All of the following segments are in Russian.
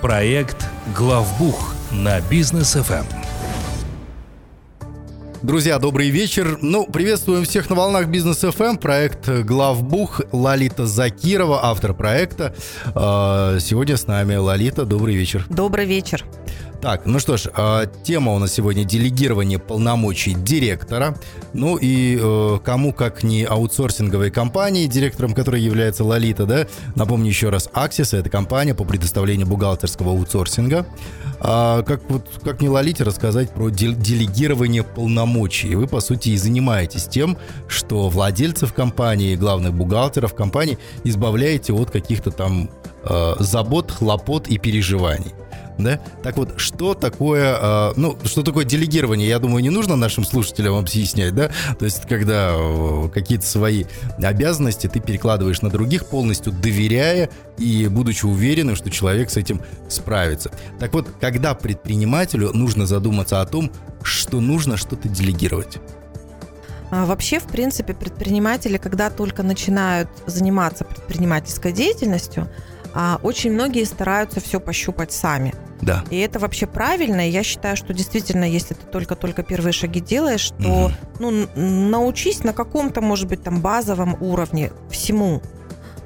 Проект «Главбух» на бизнес ФМ. Друзья, добрый вечер. Ну, приветствуем всех на волнах Бизнес ФМ. Проект Главбух Лолита Закирова, автор проекта. А, сегодня с нами Лолита. Добрый вечер. Добрый вечер. Так, ну что ж, а, тема у нас сегодня делегирование полномочий директора. Ну и э, кому как не аутсорсинговой компании, директором которой является Лолита, да? Напомню еще раз, Axis это компания по предоставлению бухгалтерского аутсорсинга. А, как вот как не Лолите рассказать про делегирование полномочий? Вы по сути и занимаетесь тем, что владельцев компании, главных бухгалтеров компании избавляете от каких-то там э, забот, хлопот и переживаний да? Так вот, что такое, э, ну, что такое делегирование, я думаю, не нужно нашим слушателям объяснять, да? То есть, когда э, какие-то свои обязанности ты перекладываешь на других, полностью доверяя и будучи уверенным, что человек с этим справится. Так вот, когда предпринимателю нужно задуматься о том, что нужно что-то делегировать? А, вообще, в принципе, предприниматели, когда только начинают заниматься предпринимательской деятельностью, а, очень многие стараются все пощупать сами. Да. И это вообще правильно. И я считаю, что действительно, если ты только-только первые шаги делаешь, то угу. ну, научись на каком-то, может быть, там базовом уровне всему.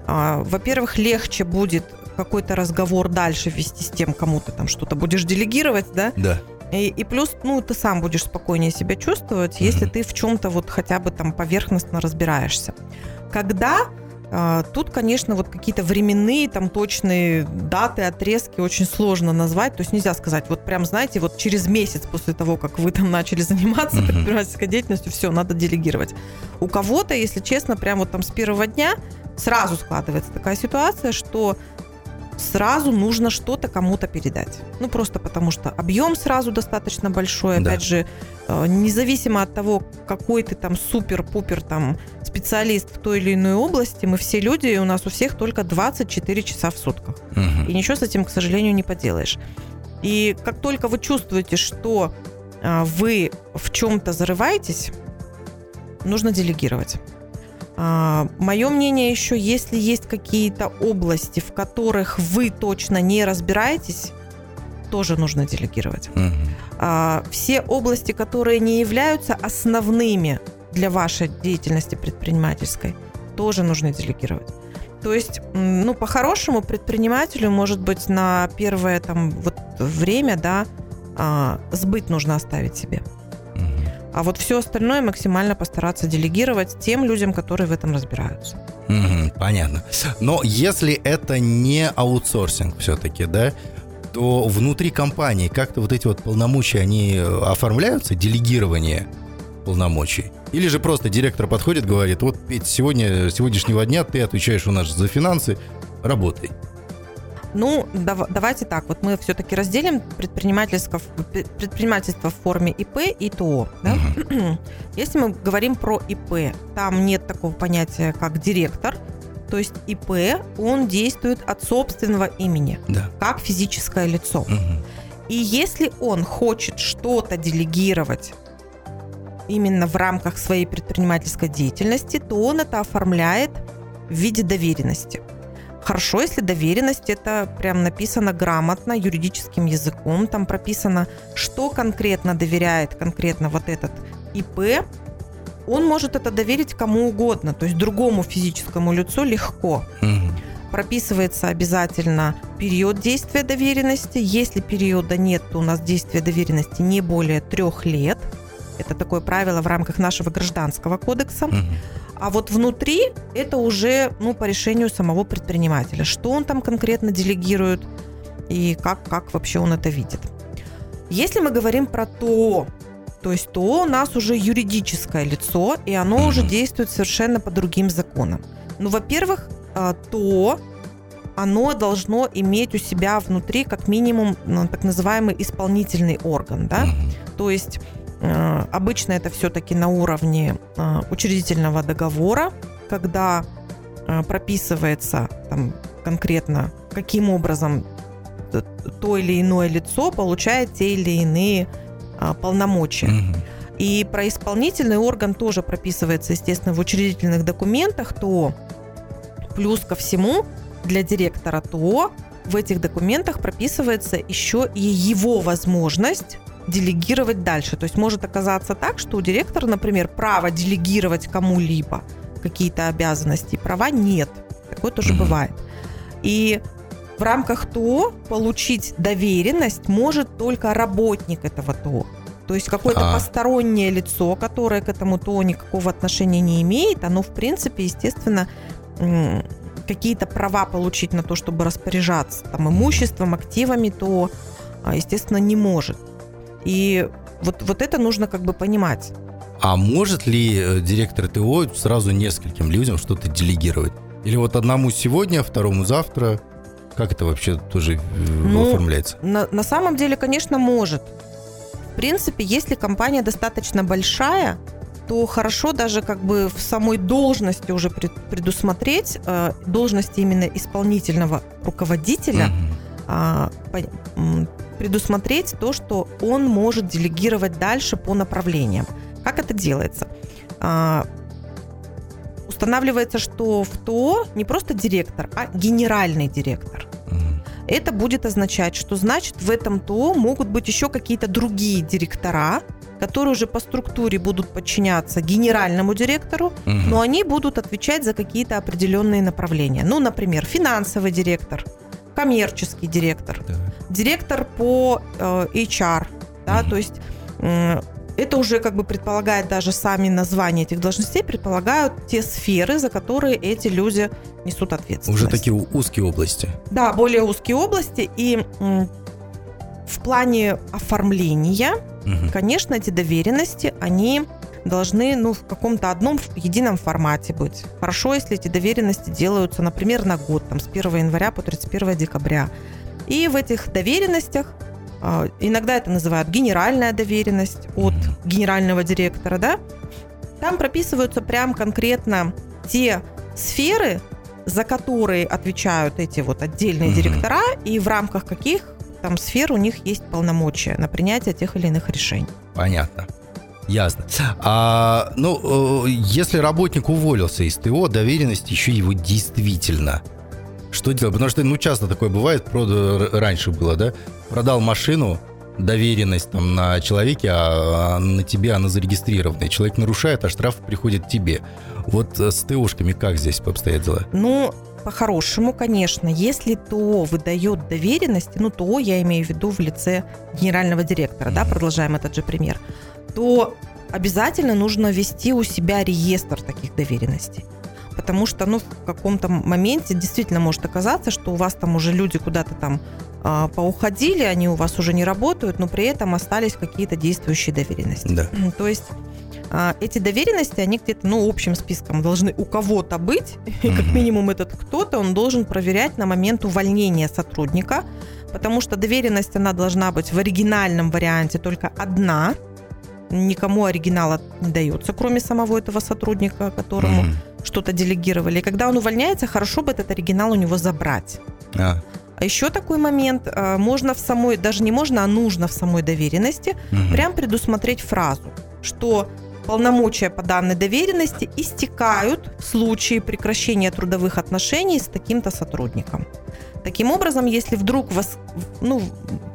А, во-первых, легче будет какой-то разговор дальше вести с тем, кому ты там что-то будешь делегировать, да? Да. И, и плюс, ну, ты сам будешь спокойнее себя чувствовать, угу. если ты в чем-то вот хотя бы там поверхностно разбираешься. Когда тут, конечно, вот какие-то временные, там точные даты, отрезки очень сложно назвать. То есть нельзя сказать, вот прям, знаете, вот через месяц после того, как вы там начали заниматься uh-huh. предпринимательской деятельностью, все, надо делегировать. У кого-то, если честно, прям вот там с первого дня сразу складывается такая ситуация, что сразу нужно что-то кому-то передать. Ну, просто потому что объем сразу достаточно большой. Да. Опять же, э, независимо от того, какой ты там супер-пупер там специалист в той или иной области, мы все люди, и у нас у всех только 24 часа в сутках. Угу. И ничего с этим, к сожалению, не поделаешь. И как только вы чувствуете, что э, вы в чем-то зарываетесь, нужно делегировать. А, Мое мнение еще, если есть какие-то области, в которых вы точно не разбираетесь, тоже нужно делегировать. Угу. Все области, которые не являются основными для вашей деятельности предпринимательской, тоже нужно делегировать. То есть, ну, по-хорошему, предпринимателю, может быть, на первое там вот время, да, а, сбыт нужно оставить себе. А вот все остальное максимально постараться делегировать тем людям, которые в этом разбираются. Угу, понятно. Но если это не аутсорсинг все-таки, да, то внутри компании как-то вот эти вот полномочия, они э, оформляются, делегирование полномочий? Или же просто директор подходит, говорит, вот, Петь, сегодня, сегодняшнего дня ты отвечаешь у нас за финансы, работай. Ну, дав, давайте так, вот мы все-таки разделим предпринимательство, предпринимательство в форме ИП и ТО. Да? Угу. Если мы говорим про ИП, там нет такого понятия, как директор, то есть ИП, он действует от собственного имени, да. как физическое лицо. Угу. И если он хочет что-то делегировать именно в рамках своей предпринимательской деятельности, то он это оформляет в виде доверенности. Хорошо, если доверенность это прям написано грамотно, юридическим языком, там прописано, что конкретно доверяет конкретно вот этот ИП, он может это доверить кому угодно, то есть другому физическому лицу легко. Прописывается обязательно период действия доверенности. Если периода нет, то у нас действие доверенности не более трех лет. Это такое правило в рамках нашего гражданского кодекса. Угу. А вот внутри это уже ну, по решению самого предпринимателя. Что он там конкретно делегирует и как, как вообще он это видит. Если мы говорим про ТО, то есть ТО у нас уже юридическое лицо, и оно mm-hmm. уже действует совершенно по другим законам. Ну, во-первых, а, ТО оно должно иметь у себя внутри как минимум ну, так называемый исполнительный орган, да, mm-hmm. то есть Э, обычно это все-таки на уровне э, учредительного договора, когда э, прописывается там, конкретно, каким образом то или иное лицо получает те или иные полномочия. Угу. И про исполнительный орган тоже прописывается, естественно, в учредительных документах, то плюс ко всему для директора ТО в этих документах прописывается еще и его возможность делегировать дальше. То есть может оказаться так, что у директора, например, право делегировать кому-либо какие-то обязанности, права нет. Такое тоже mm-hmm. бывает. И в рамках ТО получить доверенность может только работник этого ТО. То есть какое-то а. постороннее лицо, которое к этому ТО никакого отношения не имеет, оно, в принципе, естественно, какие-то права получить на то, чтобы распоряжаться там, имуществом, активами, то, а, естественно, не может. И вот, вот это нужно как бы понимать. А может ли э, директор ТО сразу нескольким людям что-то делегировать? Или вот одному сегодня, второму завтра? Как это вообще тоже э, ну, оформляется? На, на самом деле, конечно, может. В принципе, если компания достаточно большая, то хорошо даже как бы в самой должности уже предусмотреть, э, должности именно исполнительного руководителя, mm-hmm. э, предусмотреть то, что он может делегировать дальше по направлениям. Как это делается? Э, устанавливается, что в ТО не просто директор, а генеральный директор. Это будет означать, что значит в этом ТО могут быть еще какие-то другие директора, которые уже по структуре будут подчиняться генеральному директору, угу. но они будут отвечать за какие-то определенные направления. Ну, например, финансовый директор, коммерческий директор, да. директор по э, HR, да, угу. то есть э, это уже как бы предполагает даже сами названия этих должностей, предполагают те сферы, за которые эти люди несут ответственность. Уже такие узкие области. Да, более узкие области. И в плане оформления, угу. конечно, эти доверенности, они должны ну, в каком-то одном едином формате быть. Хорошо, если эти доверенности делаются, например, на год, там, с 1 января по 31 декабря. И в этих доверенностях а, иногда это называют генеральная доверенность от генерального директора, да, там прописываются прям конкретно те сферы, за которые отвечают эти вот отдельные угу. директора, и в рамках каких там сфер у них есть полномочия на принятие тех или иных решений. Понятно. Ясно. А, ну, э, если работник уволился из ТО, доверенность еще его действительно. Что делать? Потому что, ну, часто такое бывает, прода, раньше было, да? Продал машину, доверенность там на человеке, а, а на тебе она зарегистрирована. человек нарушает, а штраф приходит тебе. Вот э, с ТОшками как здесь обстоят дела? Ну, по-хорошему, конечно, если ТО выдает доверенности, ну, ТО я имею в виду в лице генерального директора, да, продолжаем этот же пример, то обязательно нужно вести у себя реестр таких доверенностей. Потому что, ну, в каком-то моменте действительно может оказаться, что у вас там уже люди куда-то там э, поуходили, они у вас уже не работают, но при этом остались какие-то действующие доверенности. Да. То есть эти доверенности, они где-то, ну, общим списком должны у кого-то быть, и как минимум этот кто-то, он должен проверять на момент увольнения сотрудника, потому что доверенность, она должна быть в оригинальном варианте только одна, никому оригинала не дается, кроме самого этого сотрудника, которому mm-hmm. что-то делегировали. И когда он увольняется, хорошо бы этот оригинал у него забрать. А. А еще такой момент, а, можно в самой, даже не можно, а нужно в самой доверенности угу. прям предусмотреть фразу, что полномочия по данной доверенности истекают в случае прекращения трудовых отношений с таким-то сотрудником. Таким образом, если вдруг вас, ну,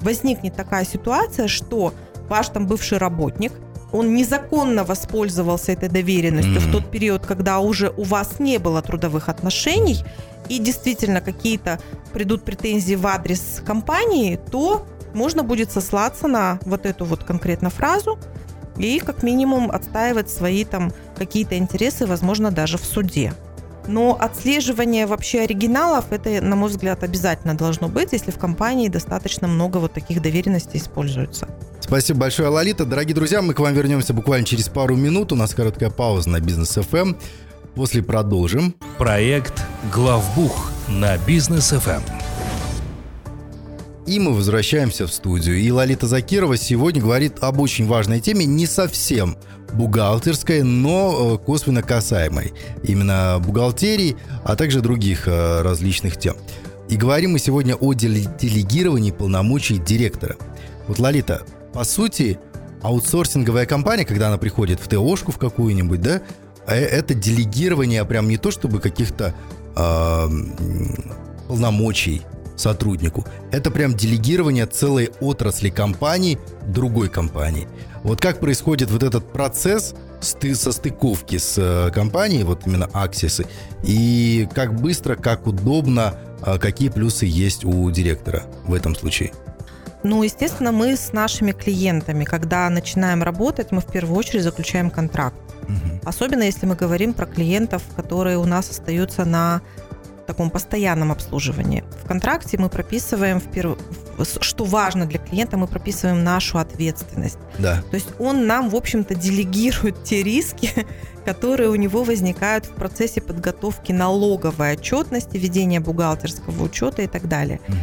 возникнет такая ситуация, что ваш там бывший работник, он незаконно воспользовался этой доверенностью mm-hmm. в тот период, когда уже у вас не было трудовых отношений, и действительно какие-то придут претензии в адрес компании, то можно будет сослаться на вот эту вот конкретно фразу, и как минимум отстаивать свои там какие-то интересы, возможно, даже в суде. Но отслеживание вообще оригиналов, это, на мой взгляд, обязательно должно быть, если в компании достаточно много вот таких доверенностей используется. Спасибо большое, Лолита. Дорогие друзья, мы к вам вернемся буквально через пару минут. У нас короткая пауза на Бизнес FM. После продолжим. Проект «Главбух» на Бизнес FM. И мы возвращаемся в студию. И Лолита Закирова сегодня говорит об очень важной теме, не совсем бухгалтерской, но э, косвенно касаемой именно бухгалтерии, а также других э, различных тем. И говорим мы сегодня о делегировании полномочий директора. Вот, Лолита, по сути, аутсорсинговая компания, когда она приходит в ТОшку в какую-нибудь, да, э, это делегирование прям не то чтобы каких-то э, полномочий, сотруднику. Это прям делегирование целой отрасли компании другой компании. Вот как происходит вот этот процесс сты состыковки с э, компанией, вот именно Аксисы, и как быстро, как удобно, а какие плюсы есть у директора в этом случае? Ну, естественно, мы с нашими клиентами, когда начинаем работать, мы в первую очередь заключаем контракт. Угу. Особенно если мы говорим про клиентов, которые у нас остаются на таком постоянном обслуживании. В контракте мы прописываем, в перв... что важно для клиента, мы прописываем нашу ответственность. Да. То есть он нам, в общем-то, делегирует те риски, которые у него возникают в процессе подготовки налоговой отчетности, ведения бухгалтерского учета и так далее. Угу.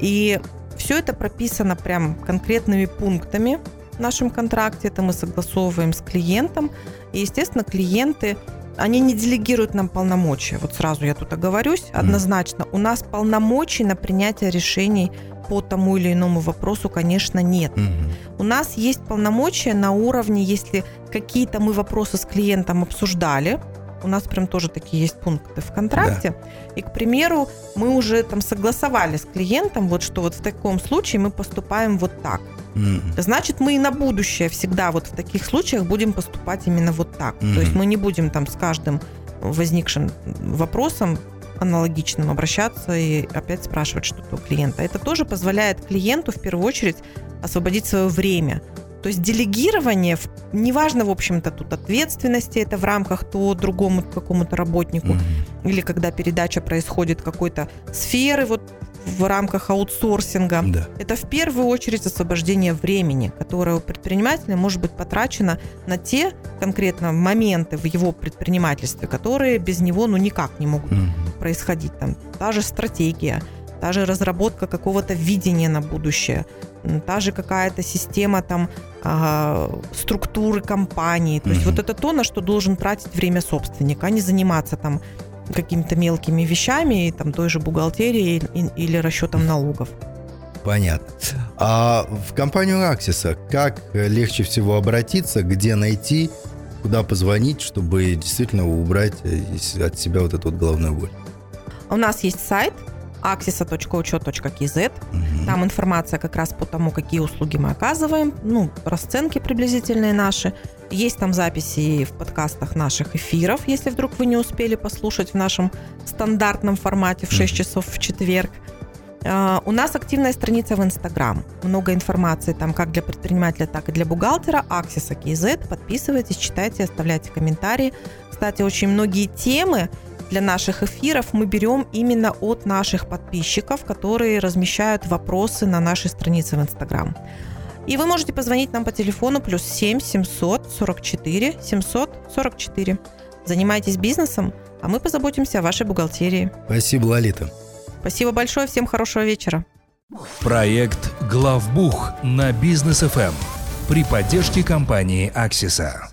И все это прописано прям конкретными пунктами в нашем контракте. Это мы согласовываем с клиентом. И, естественно, клиенты они не делегируют нам полномочия. Вот сразу я тут оговорюсь. Однозначно, у нас полномочий на принятие решений по тому или иному вопросу, конечно, нет. Угу. У нас есть полномочия на уровне, если какие-то мы вопросы с клиентом обсуждали, у нас прям тоже такие есть пункты в контракте. Да. И, к примеру, мы уже там согласовали с клиентом, вот что вот в таком случае мы поступаем вот так. Mm. Значит, мы и на будущее всегда вот в таких случаях будем поступать именно вот так. Mm. То есть мы не будем там с каждым возникшим вопросом аналогичным обращаться и опять спрашивать что-то у клиента. Это тоже позволяет клиенту в первую очередь освободить свое время. То есть делегирование, неважно, в общем-то, тут ответственности, это в рамках то другому какому-то работнику, mm-hmm. или когда передача происходит какой-то сферы, вот в рамках аутсорсинга. Да. Это в первую очередь освобождение времени, которое у предпринимателя может быть потрачено на те конкретно моменты в его предпринимательстве, которые без него ну никак не могут mm происходить. Там та же стратегия, та же разработка какого-то видения на будущее, та же какая-то система там а, структуры компании. То mm есть вот это то, на что должен тратить время собственника, а не заниматься там какими-то мелкими вещами, там той же бухгалтерией или расчетом налогов. Понятно. А в компанию Аксиса как легче всего обратиться, где найти, куда позвонить, чтобы действительно убрать от себя вот эту вот головную боль? У нас есть сайт axisa.учет.kz. Угу. Там информация как раз по тому, какие услуги мы оказываем, ну, расценки приблизительные наши. Есть там записи в подкастах наших эфиров, если вдруг вы не успели послушать в нашем стандартном формате в 6 часов в четверг. Uh, у нас активная страница в Инстаграм. Много информации там как для предпринимателя, так и для бухгалтера. Аксиса KZ. Подписывайтесь, читайте, оставляйте комментарии. Кстати, очень многие темы для наших эфиров мы берем именно от наших подписчиков, которые размещают вопросы на нашей странице в Инстаграм. И вы можете позвонить нам по телефону плюс 7 744 744. Занимайтесь бизнесом, а мы позаботимся о вашей бухгалтерии. Спасибо, Лолита. Спасибо большое, всем хорошего вечера. Проект «Главбух» на Бизнес ФМ при поддержке компании «Аксиса».